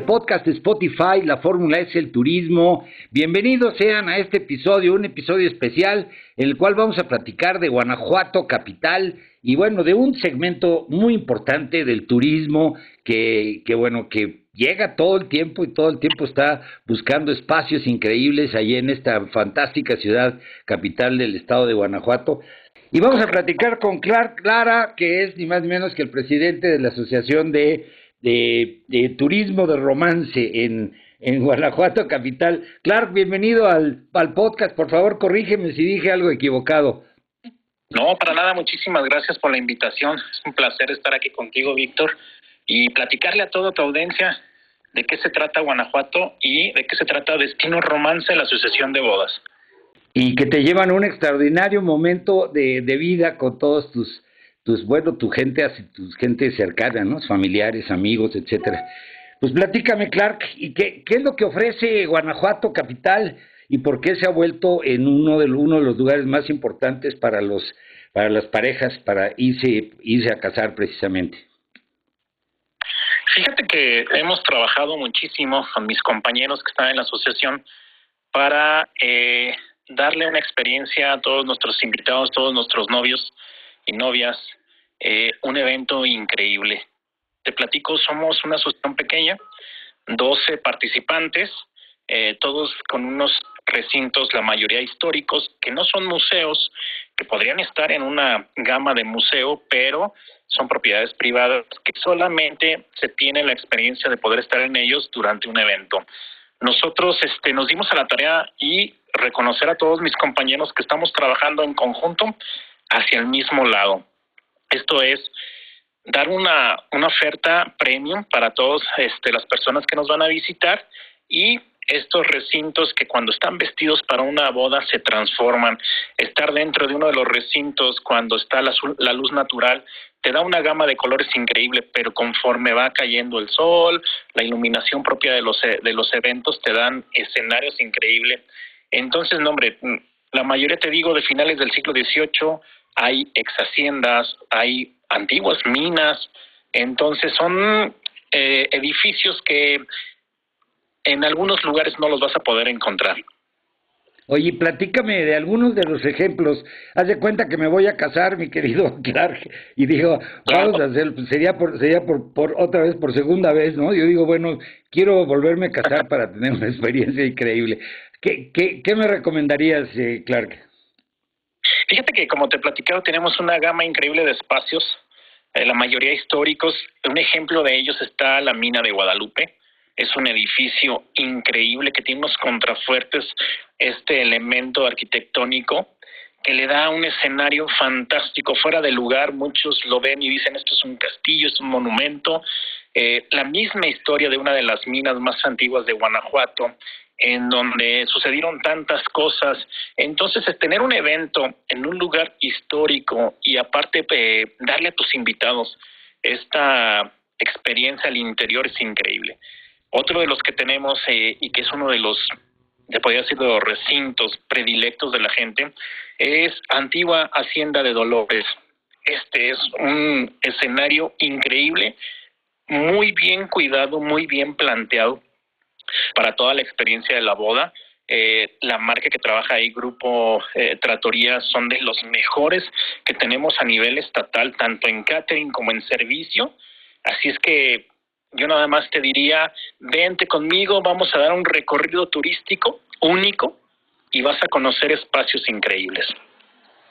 Podcast de Spotify, la fórmula es el turismo. Bienvenidos sean a este episodio, un episodio especial en el cual vamos a platicar de Guanajuato capital y bueno, de un segmento muy importante del turismo que, que bueno, que llega todo el tiempo y todo el tiempo está buscando espacios increíbles allí en esta fantástica ciudad capital del estado de Guanajuato. Y vamos a platicar con Clark Clara, que es ni más ni menos que el presidente de la Asociación de de, turismo de romance en, en Guanajuato capital. Clark, bienvenido al, al podcast. Por favor, corrígeme si dije algo equivocado. No, para nada, muchísimas gracias por la invitación. Es un placer estar aquí contigo, Víctor, y platicarle a toda tu audiencia de qué se trata Guanajuato y de qué se trata Destino Romance, la Asociación de Bodas. Y que te llevan un extraordinario momento de, de vida con todos tus pues bueno, tu gente, tu gente cercana, ¿no? Familiares, amigos, etcétera. Pues platícame, Clark, ¿y qué, qué es lo que ofrece Guanajuato Capital y por qué se ha vuelto en uno de, uno de los lugares más importantes para los para las parejas para irse irse a casar precisamente? Fíjate que hemos trabajado muchísimo con mis compañeros que están en la asociación para eh, darle una experiencia a todos nuestros invitados, todos nuestros novios, y novias, eh, un evento increíble. Te platico, somos una asociación pequeña, 12 participantes, eh, todos con unos recintos, la mayoría históricos, que no son museos, que podrían estar en una gama de museo, pero son propiedades privadas que solamente se tiene la experiencia de poder estar en ellos durante un evento. Nosotros este, nos dimos a la tarea y reconocer a todos mis compañeros que estamos trabajando en conjunto hacia el mismo lado. Esto es dar una, una oferta premium para todas este, las personas que nos van a visitar y estos recintos que cuando están vestidos para una boda se transforman. Estar dentro de uno de los recintos cuando está la, la, luz natural te da una gama de colores increíble, pero conforme va cayendo el sol, la iluminación propia de los, de los eventos te dan escenarios increíbles. Entonces, no, hombre, la mayoría, te digo, de finales del siglo XVIII, hay ex haciendas, hay antiguas minas, entonces son eh, edificios que en algunos lugares no los vas a poder encontrar. Oye, platícame de algunos de los ejemplos. Haz de cuenta que me voy a casar, mi querido Clark, y digo, vamos a hacer, pues, sería por, sería por, por otra vez, por segunda vez, ¿no? Yo digo, bueno, quiero volverme a casar para tener una experiencia increíble. ¿Qué, qué, qué me recomendarías, eh, Clark? Fíjate que como te platicado tenemos una gama increíble de espacios, eh, la mayoría históricos. Un ejemplo de ellos está la mina de Guadalupe. Es un edificio increíble que tiene unos contrafuertes, este elemento arquitectónico que le da un escenario fantástico, fuera de lugar. Muchos lo ven y dicen esto es un castillo, es un monumento. Eh, la misma historia de una de las minas más antiguas de Guanajuato en donde sucedieron tantas cosas. Entonces, tener un evento en un lugar histórico y aparte eh, darle a tus invitados esta experiencia al interior es increíble. Otro de los que tenemos eh, y que es uno de los, de podría decir, de los recintos predilectos de la gente es Antigua Hacienda de Dolores. este es un escenario increíble, muy bien cuidado, muy bien planteado para toda la experiencia de la boda. Eh, la marca que trabaja ahí, Grupo eh, Tratoría, son de los mejores que tenemos a nivel estatal, tanto en catering como en servicio. Así es que yo nada más te diría, vente conmigo, vamos a dar un recorrido turístico único y vas a conocer espacios increíbles.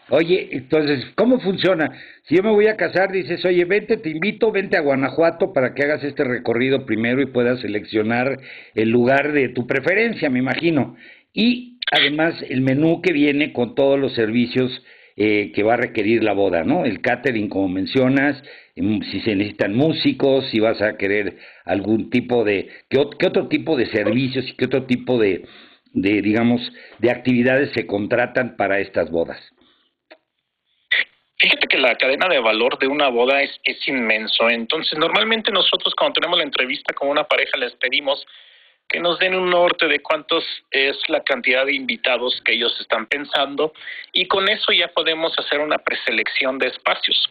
Oye, entonces, ¿cómo funciona? Si yo me voy a casar, dices, oye, vente, te invito, vente a Guanajuato para que hagas este recorrido primero y puedas seleccionar el lugar de tu preferencia, me imagino. Y además el menú que viene con todos los servicios eh, que va a requerir la boda, ¿no? El catering, como mencionas, em, si se necesitan músicos, si vas a querer algún tipo de, qué, otro tipo de servicios y qué otro tipo de, de, digamos, de actividades se contratan para estas bodas. Fíjate que la cadena de valor de una boda es, es inmenso. Entonces, normalmente nosotros cuando tenemos la entrevista con una pareja les pedimos que nos den un norte de cuántos es la cantidad de invitados que ellos están pensando y con eso ya podemos hacer una preselección de espacios.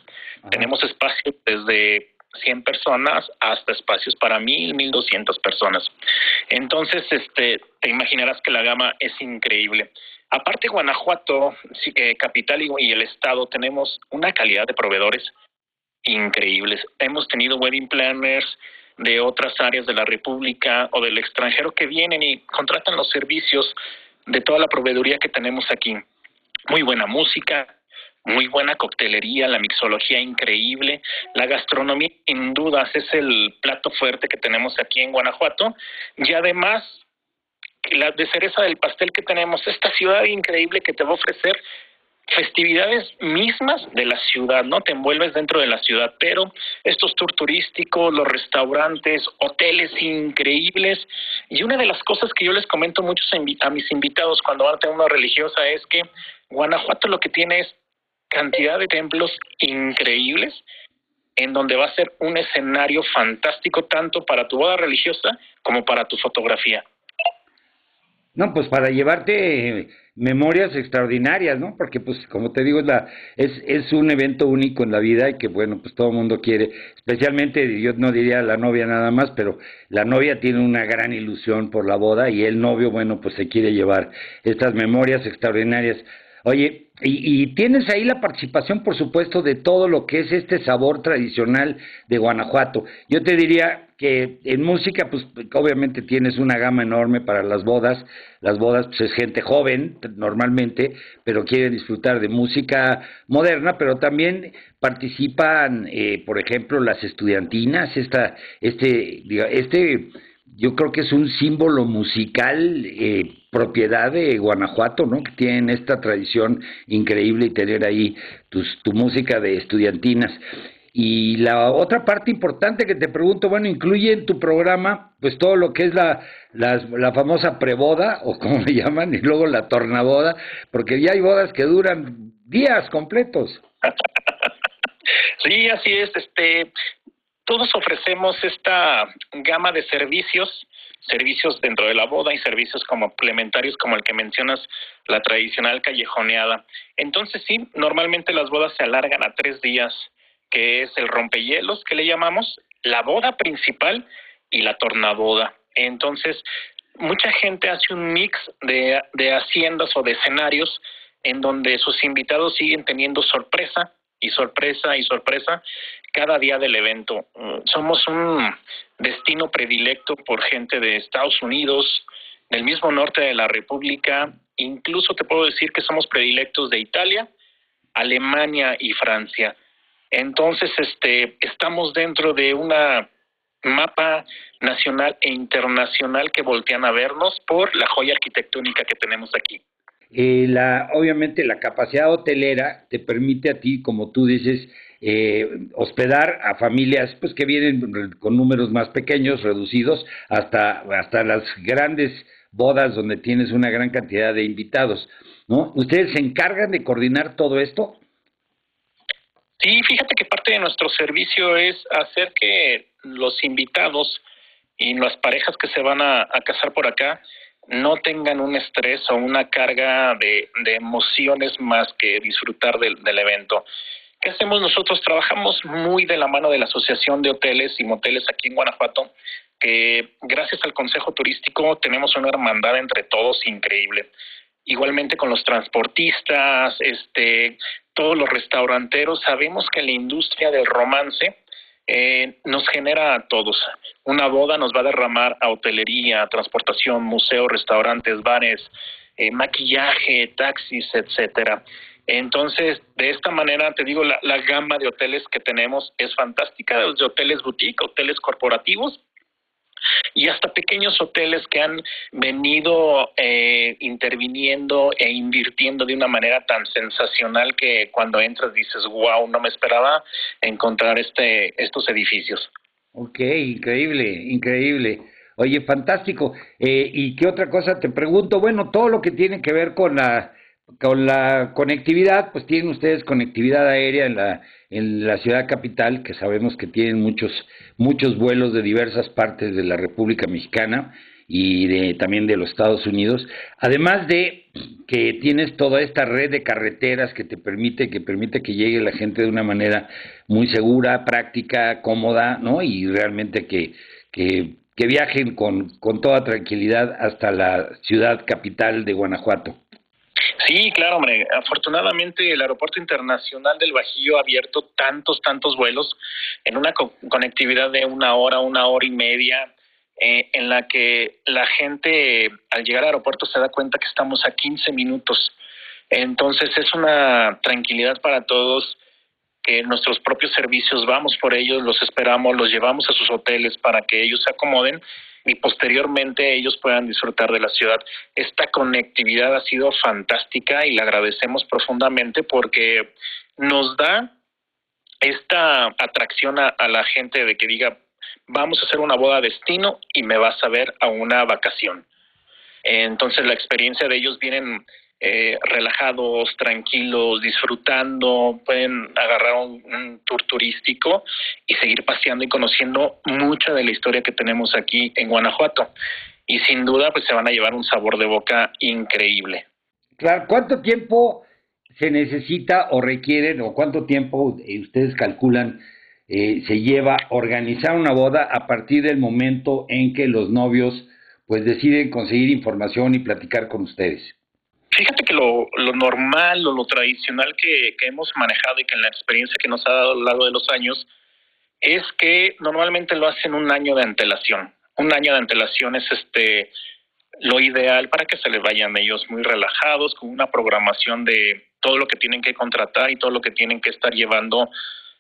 Tenemos espacios desde 100 personas hasta espacios para 1000, 1200 personas. Entonces, este, te imaginarás que la gama es increíble. Aparte, Guanajuato, sí que capital y, el estado tenemos una calidad de proveedores increíbles. Hemos tenido wedding planners de otras áreas de la República o del extranjero que vienen y contratan los servicios de toda la proveeduría que tenemos aquí. Muy buena música, muy buena coctelería, la mixología increíble, la gastronomía sin dudas es el plato fuerte que tenemos aquí en Guanajuato y además la de cereza del pastel que tenemos, esta ciudad increíble que te va a ofrecer festividades mismas de la ciudad, ¿no? Te envuelves dentro de la ciudad, pero estos tours turísticos, los restaurantes, hoteles increíbles. Y una de las cosas que yo les comento mucho a mis invitados cuando van a tener una religiosa es que Guanajuato lo que tiene es cantidad de templos increíbles en donde va a ser un escenario fantástico tanto para tu boda religiosa como para tu fotografía. No, pues para llevarte memorias extraordinarias, ¿no? Porque pues como te digo es la es es un evento único en la vida y que bueno, pues todo el mundo quiere, especialmente yo no diría la novia nada más, pero la novia tiene una gran ilusión por la boda y el novio, bueno, pues se quiere llevar estas memorias extraordinarias. Oye, y, y, tienes ahí la participación, por supuesto, de todo lo que es este sabor tradicional de Guanajuato. Yo te diría que en música, pues obviamente tienes una gama enorme para las bodas. Las bodas, pues es gente joven normalmente, pero quiere disfrutar de música moderna, pero también participan, eh, por ejemplo, las estudiantinas, esta, este, este yo creo que es un símbolo musical eh, propiedad de Guanajuato, ¿no? Que tienen esta tradición increíble y tener ahí tu música de estudiantinas. Y la otra parte importante que te pregunto, bueno, incluye en tu programa, pues todo lo que es la, la, la famosa preboda, o como le llaman, y luego la tornaboda, porque ya hay bodas que duran días completos. Sí, así es. Este, todos ofrecemos esta gama de servicios, servicios dentro de la boda y servicios complementarios como el que mencionas, la tradicional callejoneada. Entonces sí, normalmente las bodas se alargan a tres días, que es el rompehielos que le llamamos, la boda principal y la tornaboda. Entonces, mucha gente hace un mix de, de haciendas o de escenarios en donde sus invitados siguen teniendo sorpresa y sorpresa y sorpresa cada día del evento. Mm, somos un destino predilecto por gente de Estados Unidos, del mismo norte de la República, incluso te puedo decir que somos predilectos de Italia, Alemania y Francia. Entonces, este, estamos dentro de una mapa nacional e internacional que voltean a vernos por la joya arquitectónica que tenemos aquí. Eh, la, obviamente la capacidad hotelera te permite a ti, como tú dices, eh, hospedar a familias pues que vienen con números más pequeños, reducidos, hasta, hasta las grandes bodas donde tienes una gran cantidad de invitados. ¿no? ¿Ustedes se encargan de coordinar todo esto? Sí, fíjate que parte de nuestro servicio es hacer que los invitados y las parejas que se van a casar por acá no tengan un estrés o una carga de, emociones más que disfrutar del, evento. ¿Qué hacemos nosotros? Trabajamos muy de la mano de la Asociación de Hoteles y Moteles aquí en Guanajuato, que gracias al Consejo Turístico tenemos una hermandad entre todos increíble. Igualmente con los transportistas, este, todos los restauranteros, sabemos que la industria del romance eh, nos genera a todos. Una boda nos va a derramar a hotelería, transportación, museos, restaurantes, bares, eh, maquillaje, taxis, etcétera. Entonces, de esta manera, te digo, la, la gama de hoteles que tenemos es fantástica, de hoteles boutique, hoteles corporativos, y hasta pequeños hoteles que han venido eh, interviniendo e invirtiendo de una manera tan sensacional que cuando entras dices, wow, no me esperaba encontrar este, estos edificios. Ok, increíble, increíble. Oye, fantástico. Eh, ¿Y qué otra cosa te pregunto? Bueno, todo lo que tiene que ver con la con la conectividad, pues tienen ustedes conectividad aérea en la, en la ciudad capital, que sabemos que tienen muchos, muchos vuelos de diversas partes de la República Mexicana y de, también de los Estados Unidos, además de que tienes toda esta red de carreteras que te permite, que permite que llegue la gente de una manera muy segura, práctica, cómoda, ¿no? Y realmente que, que, que viajen con, con toda tranquilidad hasta la ciudad capital de Guanajuato. Sí, claro, hombre. Afortunadamente el Aeropuerto Internacional del Bajío ha abierto tantos, tantos vuelos en una conectividad de una hora, una hora y media, eh, en la que la gente al llegar al aeropuerto se da cuenta que estamos a 15 minutos. Entonces es una tranquilidad para todos que nuestros propios servicios vamos por ellos, los esperamos, los llevamos a sus hoteles para que ellos se acomoden y posteriormente ellos puedan disfrutar de la ciudad. Esta conectividad ha sido fantástica y la agradecemos profundamente porque nos da esta atracción a, la gente de que diga, vamos a hacer una boda destino y me vas a ver a una vacación. Entonces la experiencia de ellos vienen eh, relajados, tranquilos, disfrutando, pueden agarrar un, tour turístico y seguir paseando y conociendo mucha de la historia que tenemos aquí en Guanajuato. Y sin duda, pues se van a llevar un sabor de boca increíble. Claro, ¿cuánto tiempo se necesita o requieren o cuánto tiempo eh, ustedes calculan eh, se lleva organizar una boda a partir del momento en que los novios pues deciden conseguir información y platicar con ustedes? Fíjate que lo, lo normal o lo tradicional que, que hemos manejado y que en la experiencia que nos ha dado a lo largo de los años es que normalmente lo hacen un año de antelación. Un año de antelación es este lo ideal para que se les vayan ellos muy relajados, con una programación de todo lo que tienen que contratar y todo lo que tienen que estar llevando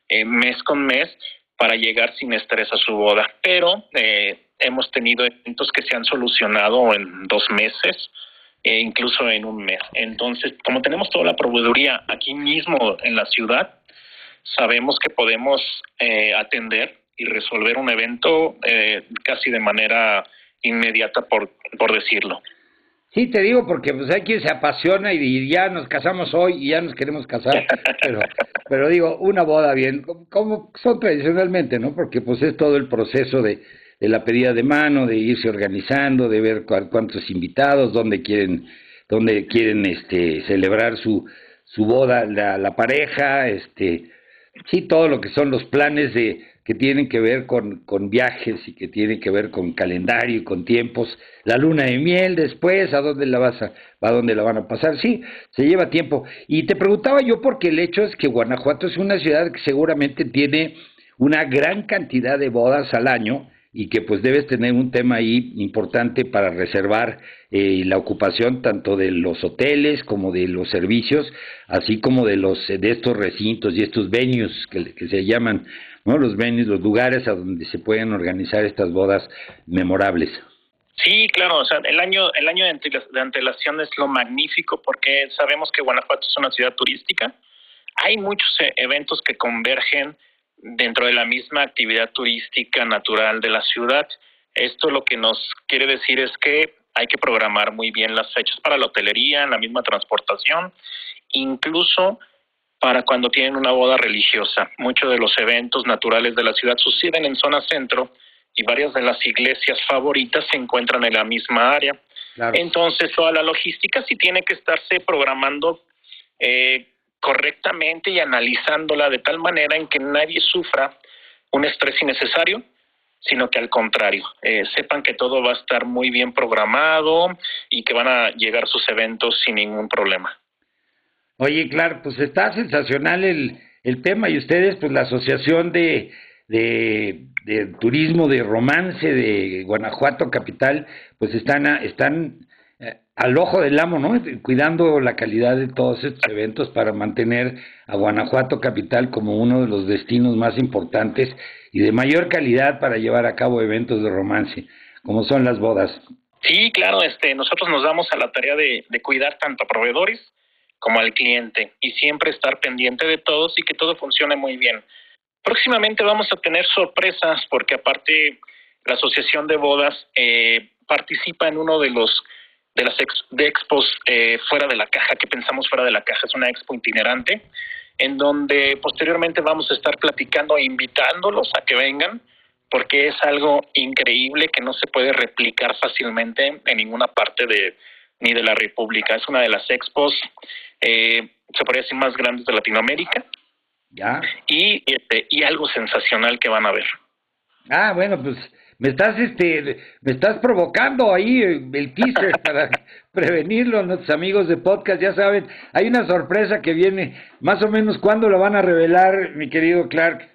eh, mes con mes para llegar sin estrés a su boda. Pero eh, hemos tenido eventos que se han solucionado en dos meses, e incluso en un mes. Entonces, como tenemos toda la proveeduría aquí mismo en la ciudad, sabemos que podemos eh, atender y resolver un evento eh, casi de manera inmediata, por, por decirlo. Sí, te digo porque pues hay quien se apasiona y, ya nos casamos hoy y ya nos queremos casar, pero, pero digo, una boda bien, como son tradicionalmente, ¿no? Porque pues es todo el proceso de, de la pedida de mano, de irse organizando, de ver cuántos invitados, dónde quieren, dónde quieren este, celebrar su, su boda la, la pareja, este, sí, todo lo que son los planes de, que tienen que ver con, con viajes y que tienen que ver con calendario y con tiempos, la luna de miel después, a dónde la vas a, a dónde la van a pasar, sí, se lleva tiempo. Y te preguntaba yo porque el hecho es que Guanajuato es una ciudad que seguramente tiene una gran cantidad de bodas al año, y que pues debes tener un tema ahí importante para reservar eh, la ocupación tanto de los hoteles como de los servicios, así como de los de estos recintos y estos venues que, que se llaman, ¿no? Los venues, los lugares a donde se pueden organizar estas bodas memorables. Sí, claro, o sea, el año el año de antelación es lo magnífico porque sabemos que Guanajuato es una ciudad turística. Hay muchos eh, eventos que convergen dentro de la misma actividad turística natural de la ciudad. Esto lo que nos quiere decir es que hay que programar muy bien las fechas para la hotelería, la misma transportación, incluso para cuando tienen una boda religiosa. Muchos de los eventos naturales de la ciudad suceden en zona centro y varias de las iglesias favoritas se encuentran en la misma área. Entonces, toda la logística sí tiene que estarse programando eh, correctamente y analizándola de tal manera en que nadie sufra un estrés innecesario, sino que al contrario, eh, sepan que todo va a estar muy bien programado y que van a llegar sus eventos sin ningún problema. Oye, claro, pues está sensacional el, el tema y ustedes, pues la Asociación de, de, de, Turismo de Romance de Guanajuato Capital, pues están, están al ojo del amo, ¿no? Cuidando la calidad de todos estos eventos para mantener a Guanajuato capital como uno de los destinos más importantes y de mayor calidad para llevar a cabo eventos de romance, como son las bodas. Sí, claro, este, nosotros nos damos a la tarea de, de cuidar tanto a proveedores como al cliente y siempre estar pendiente de todos y que todo funcione muy bien. Próximamente vamos a tener sorpresas porque aparte la Asociación de Bodas eh, participa en uno de los de las de expos eh, fuera de la caja, que pensamos fuera de la caja, es una expo itinerante, en donde posteriormente vamos a estar platicando e invitándolos a que vengan, porque es algo increíble que no se puede replicar fácilmente en ninguna parte de ni de la República. Es una de las expos, eh, se podría decir, más grandes de Latinoamérica. Ya. Y, este, y algo sensacional que van a ver. Ah, bueno, pues me estás este me estás provocando ahí el teaser para prevenirlo nuestros amigos de podcast ya saben hay una sorpresa que viene más o menos cuándo lo van a revelar mi querido Clark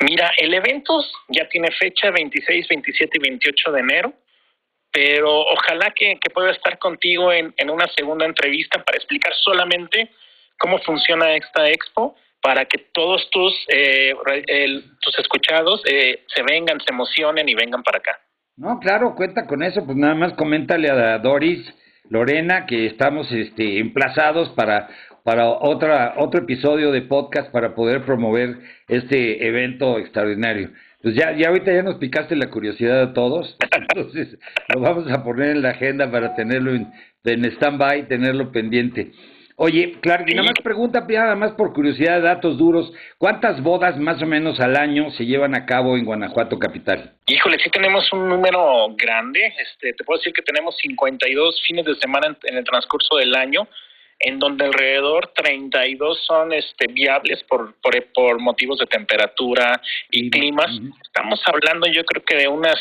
mira el evento ya tiene fecha 26 27 y 28 de enero pero ojalá que, que pueda estar contigo en, en una segunda entrevista para explicar solamente cómo funciona esta expo para que todos tus, eh, tus escuchados eh, se vengan, se emocionen y vengan para acá. No, claro, cuenta con eso, pues nada más coméntale a Doris, Lorena, que estamos este, emplazados para, para otra, otro episodio de podcast para poder promover este evento extraordinario. Pues ya, ya ahorita ya nos picaste la curiosidad a todos, entonces lo vamos a poner en la agenda para tenerlo en, en stand-by, tenerlo pendiente. Oye, claro, y nada más pregunta, nada más por curiosidad, datos duros, ¿cuántas bodas más o menos al año se llevan a cabo en Guanajuato Capital? Híjole, sí tenemos un número grande, este, te puedo decir que tenemos 52 fines de semana en, el transcurso del año, en donde alrededor 32 son este, viables por, por, por motivos de temperatura y climas. Estamos hablando yo creo que de unas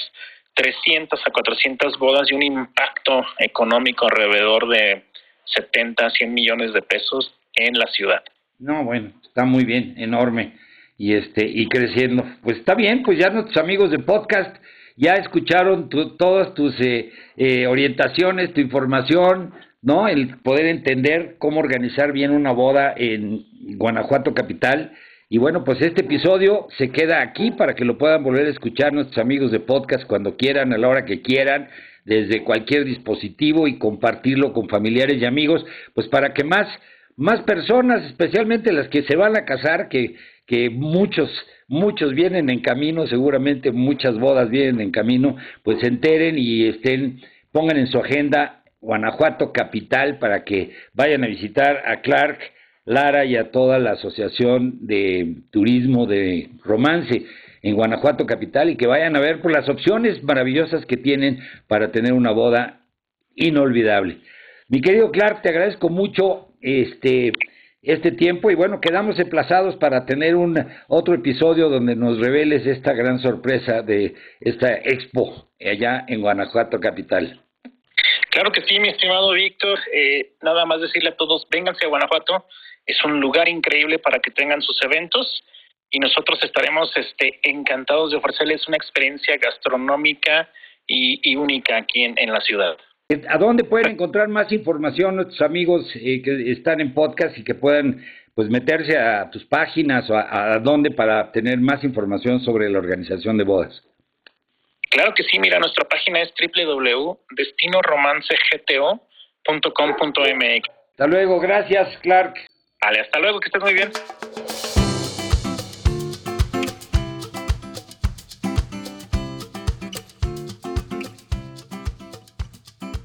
300 a 400 bodas y un impacto económico alrededor de 70, 100 millones de pesos en la ciudad. No, bueno, está muy bien, enorme y este y creciendo. Pues está bien, pues ya nuestros amigos de podcast ya escucharon todas tus eh, eh, orientaciones, tu información, ¿no? El poder entender cómo organizar bien una boda en Guanajuato capital. Y bueno, pues este episodio se queda aquí para que lo puedan volver a escuchar nuestros amigos de podcast cuando quieran, a la hora que quieran desde cualquier dispositivo y compartirlo con familiares y amigos, pues para que más, más personas, especialmente las que se van a casar, que, que muchos, muchos vienen en camino, seguramente muchas bodas vienen en camino, pues se enteren y estén, pongan en su agenda Guanajuato Capital para que vayan a visitar a Clark, Lara y a toda la Asociación de Turismo de Romance en Guanajuato Capital y que vayan a ver por las opciones maravillosas que tienen para tener una boda inolvidable. Mi querido Clark, te agradezco mucho este, este tiempo y bueno, quedamos emplazados para tener un otro episodio donde nos reveles esta gran sorpresa de esta expo allá en Guanajuato Capital. Claro que sí, mi estimado Víctor. Eh, nada más decirle a todos, vénganse a Guanajuato. Es un lugar increíble para que tengan sus eventos y nosotros estaremos este, encantados de ofrecerles una experiencia gastronómica y, única aquí en, la ciudad. ¿A dónde pueden encontrar más información nuestros amigos eh, que están en podcast y que puedan pues meterse a tus páginas o a, a, dónde para tener más información sobre la organización de bodas? Claro que sí, mira, nuestra página es www.destinoromancegto.com.mx. Hasta luego, gracias Clark. Vale, hasta luego, que estés muy bien.